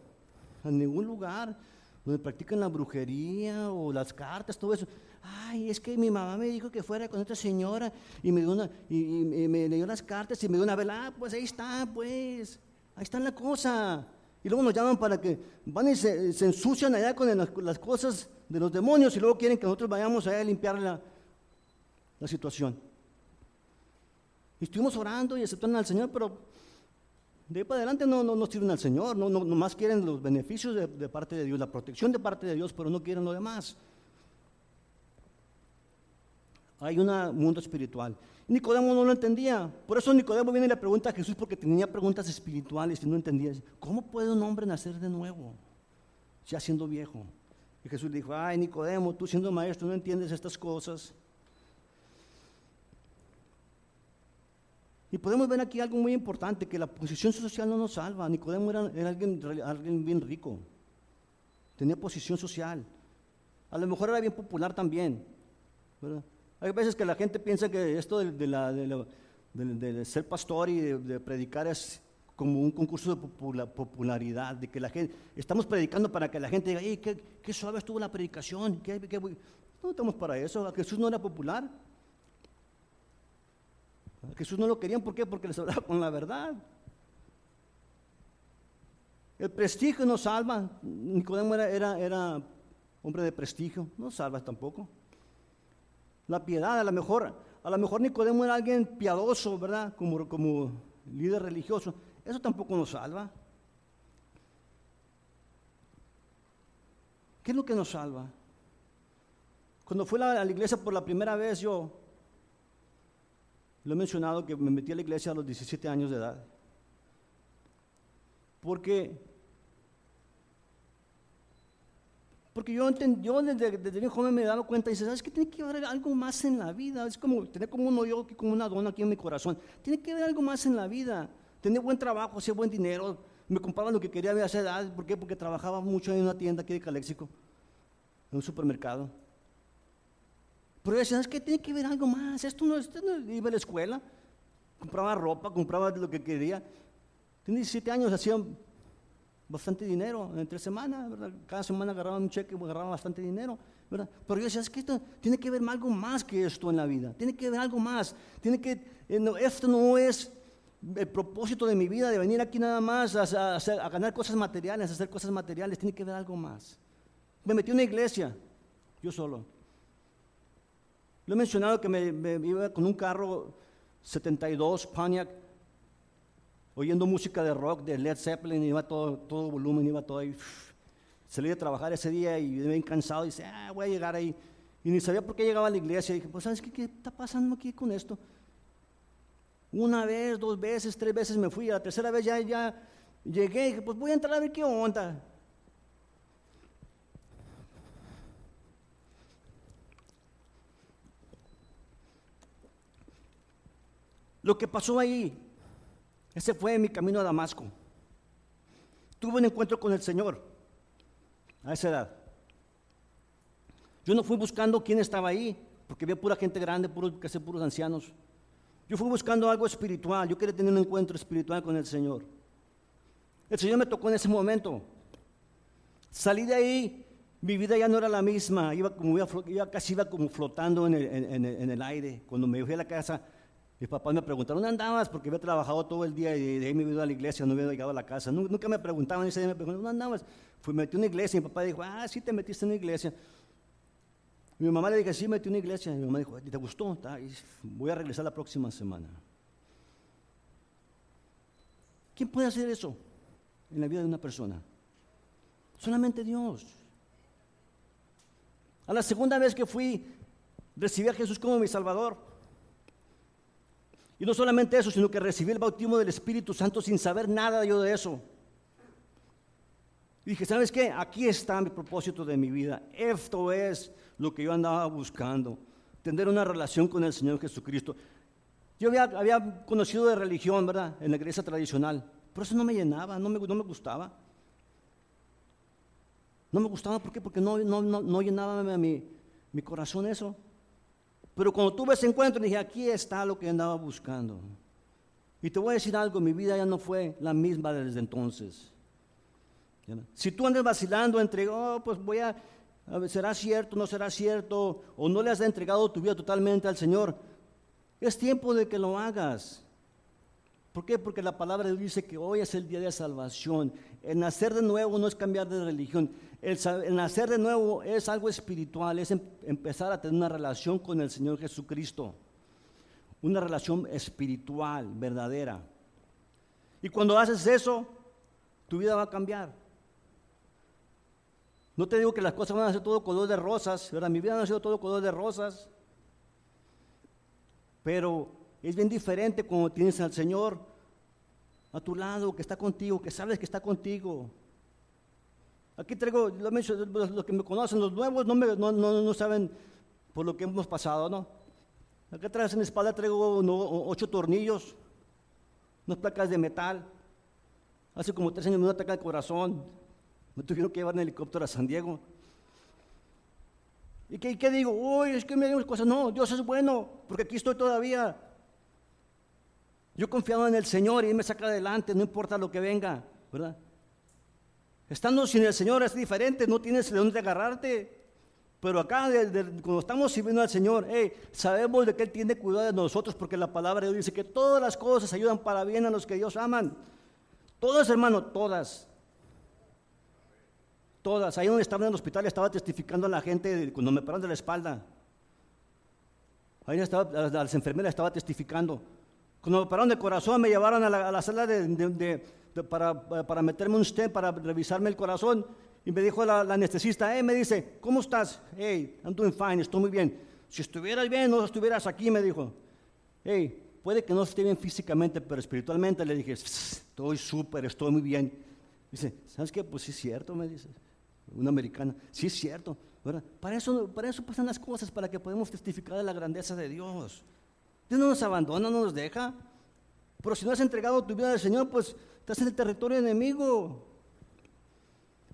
a ningún lugar donde practican la brujería o las cartas, todo eso. Ay, es que mi mamá me dijo que fuera con esta señora y me, dio y, me leyó las cartas y me dio una vela. Ah, pues ahí está, pues. Ahí está la cosa. Y luego nos llaman para que van y se, ensucian allá con las, cosas de los demonios y luego quieren que nosotros vayamos allá a limpiar la, situación. Y estuvimos orando y aceptando al Señor, pero de ahí para adelante no, no, sirven al Señor, no, no, más quieren los beneficios de, de, parte de Dios, la protección de parte de Dios, pero no quieren lo demás. Hay un mundo espiritual. Nicodemo no lo entendía. Por eso Nicodemo viene y le pregunta a Jesús porque tenía preguntas espirituales y no entendía. ¿Cómo puede un hombre nacer de nuevo? Ya siendo viejo. Y Jesús le dijo, ay Nicodemo, tú siendo maestro no entiendes estas cosas. Y podemos ver aquí algo muy importante, que la posición social no nos salva. Nicodemo era, alguien, alguien bien rico, tenía posición social. A lo mejor era bien popular también. ¿verdad? Hay veces que la gente piensa que esto de, ser pastor y de, predicar es como un concurso de popularidad, de que la gente, estamos predicando para que la gente diga, qué, suave estuvo la predicación, no estamos para eso, Jesús no era popular. Jesús no lo querían, ¿por qué? Porque les hablaba con la verdad. El prestigio no salva. Nicodemo era hombre de prestigio, no salva tampoco la piedad, a lo mejor, a lo mejor Nicodemo era alguien piadoso, ¿verdad? Como, como líder religioso. Eso tampoco nos salva. ¿Qué es lo que nos salva? Cuando fui a la iglesia por la primera vez, yo lo he mencionado que me metí a la iglesia a los 17 años de edad. Porque Porque yo, yo desde, desde bien joven me he dado cuenta y dice, ¿sabes qué? Tiene que haber algo más en la vida. Es como tener como un hoyo, como una dona aquí en mi corazón. Tiene que haber algo más en la vida. Tener buen trabajo, hacer buen dinero. Me compraba lo que quería a esa edad. ¿Por qué? Porque trabajaba mucho en una tienda aquí de Caléxico, en un supermercado. Pero yo decía, ¿sabes qué? Tiene que haber algo más. Esto no, esto no iba a la escuela. Compraba ropa, compraba lo que quería. Tenía 17 años, hacía bastante dinero entre semanas, ¿verdad? Cada semana agarraba un cheque, agarraba bastante dinero, ¿verdad? Pero yo decía, es que esto tiene que ver algo más que esto en la vida, tiene que ver algo más, tiene que, eh, esto no es el propósito de mi vida, de venir aquí nada más a, a, ganar cosas materiales, a hacer cosas materiales, tiene que ver algo más. Me metí en una iglesia, yo solo. Lo he mencionado que me, me iba con un carro 72 Pontiac, oyendo música de rock, de Led Zeppelin, iba todo, todo volumen, iba todo ahí. Salí de trabajar ese día y bien cansado y dice, ah, voy a llegar ahí. Y ni sabía por qué llegaba a la iglesia. Dije, pues, ¿sabes qué, qué está pasando aquí con esto? Una vez, dos veces, tres veces me fui. A la tercera vez ya, ya llegué y dije, pues voy a entrar a ver qué onda. Lo que pasó ahí ese fue mi camino a Damasco. Tuve un encuentro con el Señor a esa edad. Yo no fui buscando quién estaba ahí, porque había pura gente grande, puros, casi puros ancianos. Yo fui buscando algo espiritual, yo quería tener un encuentro espiritual con el Señor. El Señor me tocó en ese momento. Salí de ahí, mi vida ya no era la misma, iba, como, iba, casi iba como flotando en el, en el aire. Cuando me fui a la casa, mis papás me preguntaron, ¿dónde andabas? Porque había trabajado todo el día y de ahí me había ido a la iglesia, no había llegado a la casa. Nunca me preguntaban, ese día me preguntaron, ¿dónde andabas? Fui, metí una iglesia y mi papá dijo, ah, sí te metiste en una iglesia. mi mamá le dije, sí, metí una iglesia. Y mi mamá dijo, ¿te gustó? voy a regresar la próxima semana. ¿Quién puede hacer eso en la vida de una persona? Solamente Dios. A la segunda vez que fui, recibí a Jesús como mi Salvador. Y no solamente eso, sino que recibí el bautismo del Espíritu Santo sin saber nada yo de eso. Dije, ¿sabes qué? Aquí está mi propósito de mi vida. Esto es lo que yo andaba buscando. Tener una relación con el Señor Jesucristo. Yo había, conocido de religión, ¿verdad? En la iglesia tradicional. Pero eso no me llenaba, no me, no me gustaba. No me gustaba, ¿por qué? Porque no, no, no, llenaba mi, mi corazón eso. Pero cuando tuve ese encuentro, dije, aquí está lo que andaba buscando. Y te voy a decir algo, mi vida ya no fue la misma desde entonces. Si tú andas vacilando entre, oh, pues voy a, ver, será cierto, no será cierto, o no le has entregado tu vida totalmente al Señor, es tiempo de que lo hagas. ¿Por qué? Porque la palabra de Dios dice que hoy es el día de salvación. El nacer de nuevo no es cambiar de religión. El, nacer de nuevo es algo espiritual, es em, empezar a tener una relación con el Señor Jesucristo. Una relación espiritual, verdadera. Y cuando haces eso, tu vida va a cambiar. No te digo que las cosas van a ser todo color de rosas, ¿verdad? Mi vida no ha sido todo color de rosas. Pero es bien diferente cuando tienes al Señor a tu lado, que está contigo, que sabes que está contigo. Aquí traigo, los, que me conocen, los nuevos no, no, saben por lo que hemos pasado, ¿no? Acá atrás en la espalda traigo ocho tornillos, unas placas de metal. Hace como tres años me dio un al corazón. Me tuvieron que llevar en helicóptero a San Diego. ¿Y qué, qué digo? Uy, es que me dio cosas. No, Dios es bueno, porque aquí estoy todavía. Yo confiado en el Señor y Él me saca adelante, no importa lo que venga, ¿verdad? Estando sin el Señor es diferente, no tienes de dónde agarrarte. Pero acá, cuando estamos sirviendo al Señor, sabemos de que Él tiene cuidado de nosotros, porque la palabra de Dios dice que todas las cosas ayudan para bien a los que Dios aman. Todas, hermano, todas. Todas. Ahí donde estaba en el hospital estaba testificando a la gente cuando me pararon de la espalda. Ahí estaba, las enfermeras estaba testificando. Cuando me pararon de corazón me llevaron a la, sala de para, para, meterme un stent, para revisarme el corazón. Y me dijo la, anestesista, eh, me dice, ¿cómo estás? Hey, I'm doing fine, estoy muy bien. Si estuvieras bien, no estuvieras aquí, me dijo. Hey, puede que no esté bien físicamente, pero espiritualmente le dije, estoy súper, estoy muy bien. Dice, ¿sabes qué? Pues sí es cierto, me dice. una americana. Sí es cierto, ¿verdad? Para eso, para eso pasan las cosas, para que podamos testificar de la grandeza de Dios. Dios no nos abandona, no nos deja. Pero si no has entregado tu vida al Señor, pues estás en el territorio enemigo.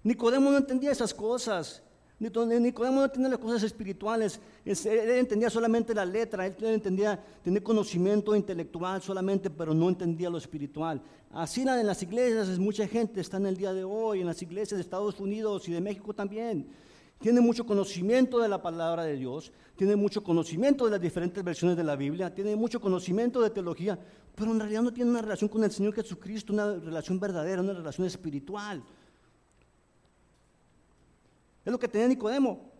Nicodemo no entendía esas cosas. Nicodemo no entendía las cosas espirituales. Él entendía solamente la letra. Él entendía, tenía conocimiento intelectual solamente, pero no entendía lo espiritual. Así en las iglesias, mucha gente está en el día de hoy, en las iglesias de Estados Unidos y de México también. Tiene mucho conocimiento de la palabra de Dios, tiene mucho conocimiento de las diferentes versiones de la Biblia, tiene mucho conocimiento de teología, pero en realidad no tiene una relación con el Señor Jesucristo, una relación verdadera, una relación espiritual. Es lo que tenía Nicodemo.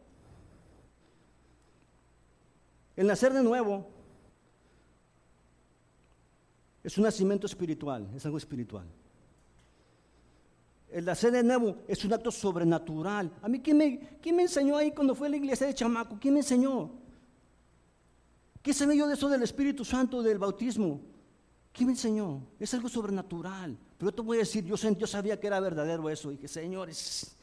El nacer de nuevo es un nacimiento espiritual, es algo espiritual. El nacer de nuevo es un acto sobrenatural. A mí, ¿quién me, quién me enseñó ahí cuando fue a la iglesia de Chamaco? ¿Quién me enseñó? ¿Qué sabía yo de eso del Espíritu Santo, del bautismo? ¿Quién me enseñó? Es algo sobrenatural. Pero yo te voy a decir, yo, yo sabía que era verdadero eso. Y que, señores,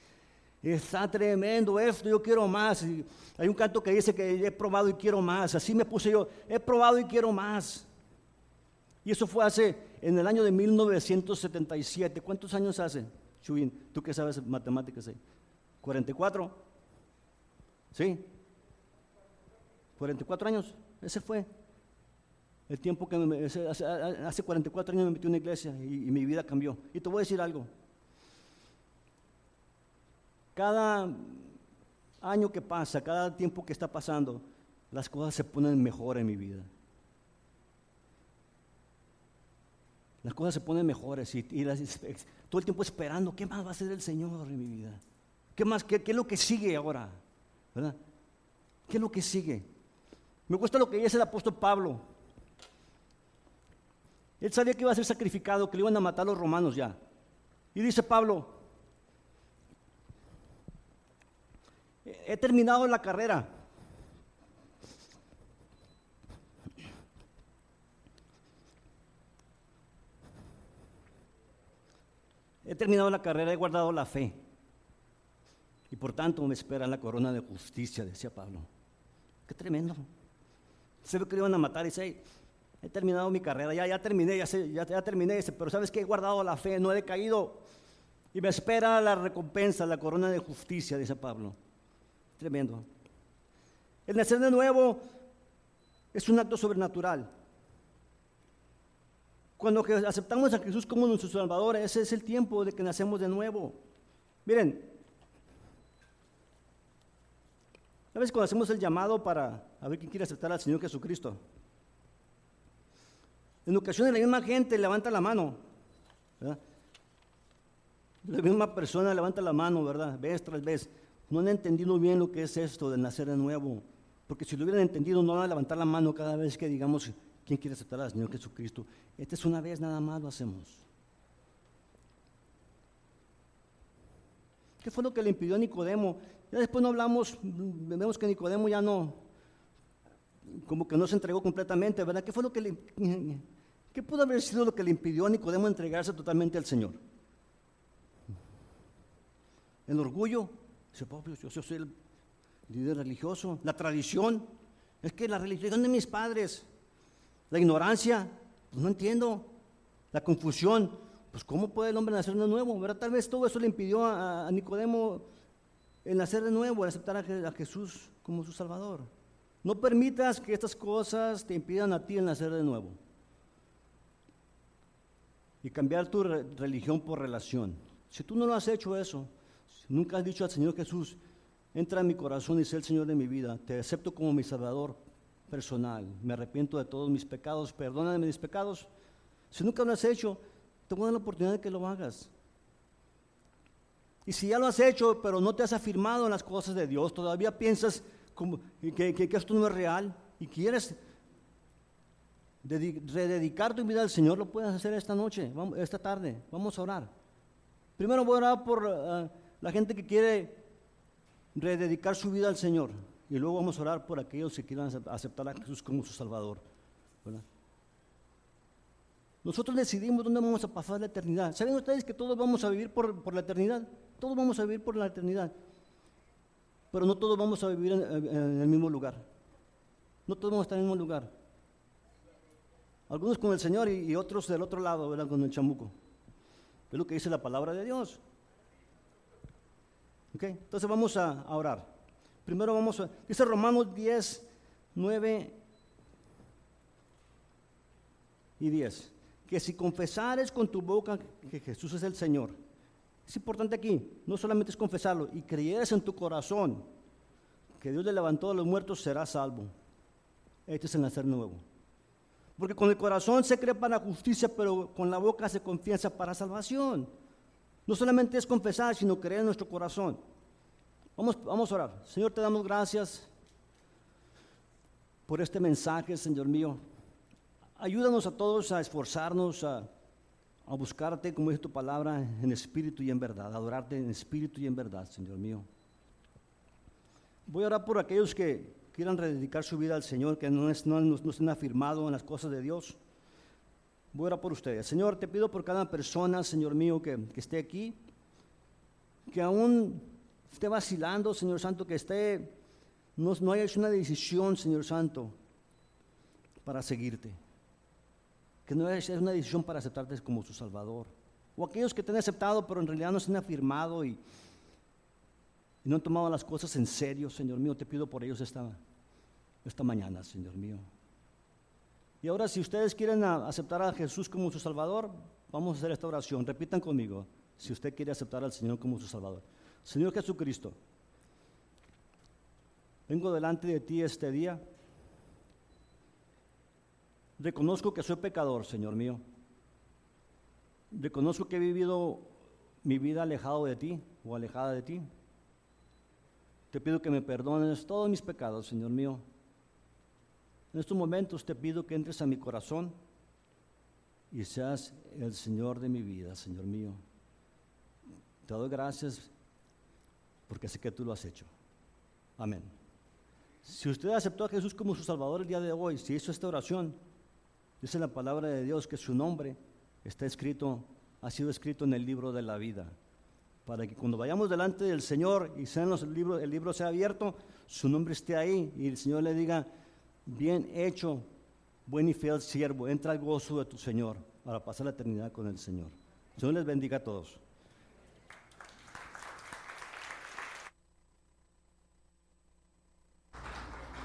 está tremendo esto, yo quiero más. hay un canto que dice que he probado y quiero más. Así me puse yo, he probado y quiero más. Y eso fue hace, en el año de 1977. ¿Cuántos años hace, Chubín? ¿Tú qué sabes matemáticas ahí? ¿44? ¿Sí? ¿44 años? Ese fue. El tiempo que me, hace, 44 años me metí en una iglesia y, y mi vida cambió. Y te voy a decir algo. Cada año que pasa, cada tiempo que está pasando, las cosas se ponen mejor en mi vida. Las cosas se ponen mejores y, todo el tiempo esperando, ¿qué más va a hacer el Señor en mi vida? ¿Qué más? ¿Qué, es lo que sigue ahora? ¿Verdad? ¿Qué es lo que sigue? Me gusta lo que dice el apóstol Pablo. Él sabía que iba a ser sacrificado, que le iban a matar los romanos ya. Y dice Pablo, he terminado la carrera. He terminado la carrera, he guardado la fe. Y por tanto me espera la corona de justicia, decía Pablo. Qué tremendo. Se ve que le iban a matar y dice, he terminado mi carrera, ya, ya terminé, ya, ya, terminé, pero sabes que he guardado la fe, no he decaído y me espera la recompensa, la corona de justicia, dice Pablo. Tremendo. El nacer de nuevo es un acto sobrenatural. Cuando aceptamos a Jesús como nuestro Salvador, ese es el tiempo de que nacemos de nuevo. Miren, ¿sabes cuando hacemos el llamado para a ver quién quiere aceptar al Señor Jesucristo? En ocasiones la misma gente levanta la mano, La misma persona levanta la mano, ¿verdad? Vez tras vez. No han entendido bien lo que es esto de nacer de nuevo. Porque si lo hubieran entendido, no van a levantar la mano cada vez que digamos, ¿quién quiere aceptar al Señor Jesucristo? Esta es una vez nada más lo hacemos. ¿Qué fue lo que le impidió a Nicodemo? Ya después no hablamos, vemos que Nicodemo ya no, como que no se entregó completamente, ¿verdad? ¿Qué fue lo que le, qué pudo haber sido lo que le impidió a Nicodemo entregarse totalmente al Señor? El orgullo. Dice, yo, soy el líder religioso. La tradición. Es que la religión de mis padres. La ignorancia. Pues no entiendo. La confusión. Pues ¿cómo puede el hombre nacer de nuevo? ¿verdad? Tal vez todo eso le impidió a, Nicodemo el nacer de nuevo, el aceptar a, Jesús como su Salvador. No permitas que estas cosas te impidan a ti el nacer de nuevo. Y cambiar tu religión por relación. Si tú no lo has hecho eso, nunca has dicho al Señor Jesús, entra en mi corazón y sé el Señor de mi vida, te acepto como mi Salvador personal, me arrepiento de todos mis pecados, perdóname mis pecados. Si nunca lo has hecho, te voy a dar la oportunidad de que lo hagas. Y si ya lo has hecho, pero no te has afirmado en las cosas de Dios, todavía piensas que, esto no es real y quieres rededicar tu vida al Señor, lo puedes hacer esta noche, esta tarde. Vamos a orar. Primero voy a orar por... Ah, la gente que quiere rededicar su vida al Señor. Y luego vamos a orar por aquellos que quieran aceptar a Jesús como su Salvador. Nosotros decidimos dónde vamos a pasar la eternidad. ¿Saben ustedes que todos vamos a vivir por, por la eternidad? Todos vamos a vivir por la eternidad. Pero no todos vamos a vivir en, el mismo lugar. No todos vamos a estar en el mismo lugar. Algunos con el Señor y, otros del otro lado, ¿verdad? Con el chamuco. Es lo que dice la palabra de Dios. ¿Ok? Entonces vamos a orar. Primero vamos a... Dice Romanos 10, 9 y 10. Que si confesares con tu boca que Jesús es el Señor. Es importante aquí, no solamente es confesarlo, y creyeres en tu corazón que Dios le levantó a los muertos, serás salvo. Este es el nacer nuevo. Porque con el corazón se cree para justicia, pero con la boca se confiesa para salvación. No solamente es confesar, sino creer en nuestro corazón. Vamos, vamos a orar. Señor, te damos gracias por este mensaje, Señor mío. Ayúdanos a todos a esforzarnos, a, a buscarte, como dice tu palabra, en espíritu y en verdad, adorarte en espíritu y en verdad, Señor mío. Voy a orar por aquellos que quieran rededicar su vida al Señor, que no, es, no, no estén afirmados en las cosas de Dios. Voy a orar por ustedes. Señor, te pido por cada persona, Señor mío, que, que esté aquí, que aún esté vacilando, Señor Santo, que esté, no, haya hecho una decisión, Señor Santo, para seguirte. Que no haya hecho una decisión para aceptarte como su Salvador. O aquellos que te han aceptado, pero en realidad no se han afirmado y, y no han tomado las cosas en serio, Señor mío. Te pido por ellos esta, esta mañana, Señor mío. Y ahora, si ustedes quieren aceptar a Jesús como su Salvador, vamos a hacer esta oración. Repitan conmigo, si usted quiere aceptar al Señor como su Salvador. Señor Jesucristo, vengo delante de ti este día. Reconozco que soy pecador, Señor mío. Reconozco que he vivido mi vida alejado de ti o alejada de ti. Te pido que me perdones todos mis pecados, Señor mío. En estos momentos te pido que entres a mi corazón y seas el Señor de mi vida, Señor mío. Te doy gracias porque sé que tú lo has hecho. Amén. Si usted aceptó a Jesús como su Salvador el día de hoy, si hizo esta oración, dice la palabra de Dios que su nombre está escrito, ha sido escrito en el libro de la vida. Para que cuando vayamos delante del Señor y sean los libros, el libro sea abierto, su nombre esté ahí y el Señor le diga, bien hecho, buen y fiel siervo, entra al gozo de tu Señor para pasar la eternidad con el Señor. Señor les bendiga a todos.